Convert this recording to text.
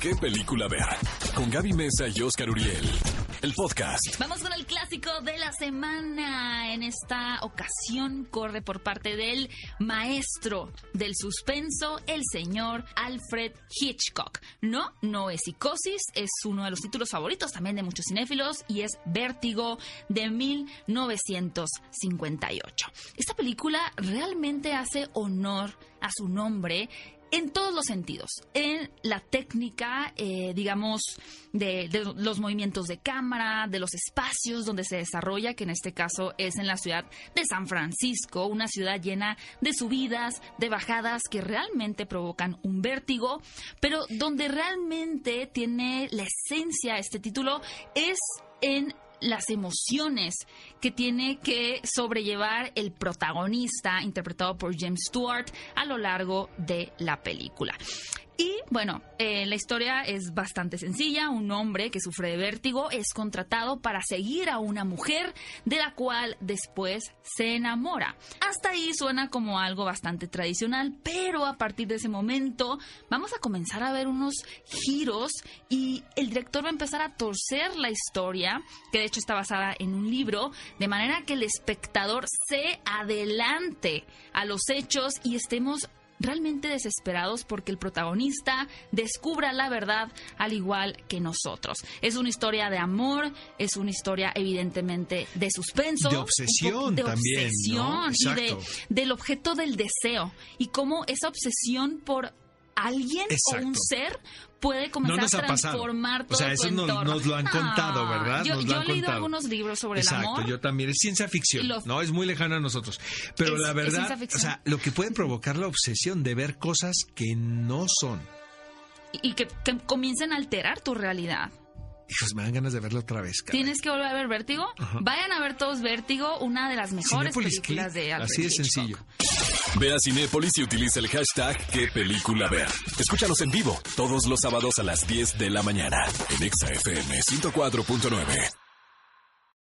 ¿Qué película ver? Con Gaby Mesa y Oscar Uriel. El podcast. Vamos con el clásico de la semana. En esta ocasión corre por parte del maestro del suspenso, el señor Alfred Hitchcock. No, no es Psicosis, es uno de los títulos favoritos también de muchos cinéfilos y es Vértigo de 1958. Esta película realmente hace honor a su nombre en todos los sentidos, en la técnica, eh, digamos, de, de, los movimientos de cámara, de los espacios donde se desarrolla, que en este caso es en la ciudad de San Francisco, una ciudad llena de subidas, de bajadas que realmente provocan un vértigo, pero donde realmente tiene la esencia este título es en las emociones que tiene que sobrellevar el protagonista, interpretado por James Stewart, a lo largo de la película. Y bueno, eh, la historia es bastante sencilla. Un hombre que sufre de vértigo es contratado para seguir a una mujer de la cual después se enamora. Hasta ahí suena como algo bastante tradicional, pero a partir de ese momento vamos a comenzar a ver unos giros y el director va a empezar a torcer la historia, que de hecho está basada en un libro, de manera que el espectador se adelante a los hechos y estemos realmente desesperados porque el protagonista descubra la verdad al igual que nosotros. Es una historia de amor, es una historia evidentemente de suspenso, de obsesión de también, obsesión ¿no? y de, del objeto del deseo y cómo esa obsesión por alguien Exacto. o un ser puede comenzar no a transformar todo O sea, tu eso nos, nos lo han contado, ¿verdad? Yo, yo he leído contado. algunos libros sobre Exacto, el amor. yo también. Es ciencia ficción, lo- ¿no? Es muy lejano a nosotros. Pero Es- la verdad, o sea, lo que puede provocar la obsesión de ver cosas que no son. y que, que comiencen a alterar tu realidad. Hijos, me dan ganas de verlo otra vez. caray. ¿Tienes que volver a ver Vértigo? Ajá. Vayan a ver todos Vértigo, una de las mejores películas de Alfred Así de Hitchcock. sencillo. Ve a Cinépolis y utiliza el hashtag ¿Qué película? Escúchanos en vivo todos los sábados a las 10 de la mañana en Exa FM 104.9.